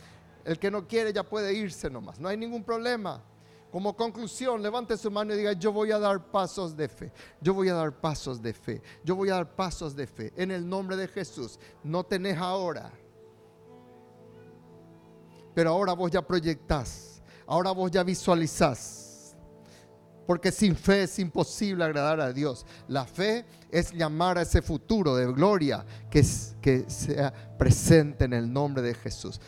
El que no quiere ya puede irse nomás, no hay ningún problema. Como conclusión, levante su mano y diga, yo voy a dar pasos de fe, yo voy a dar pasos de fe, yo voy a dar pasos de fe. En el nombre de Jesús, no tenés ahora pero ahora vos ya proyectás, ahora vos ya visualizás. Porque sin fe es imposible agradar a Dios. La fe es llamar a ese futuro de gloria que, que sea presente en el nombre de Jesús.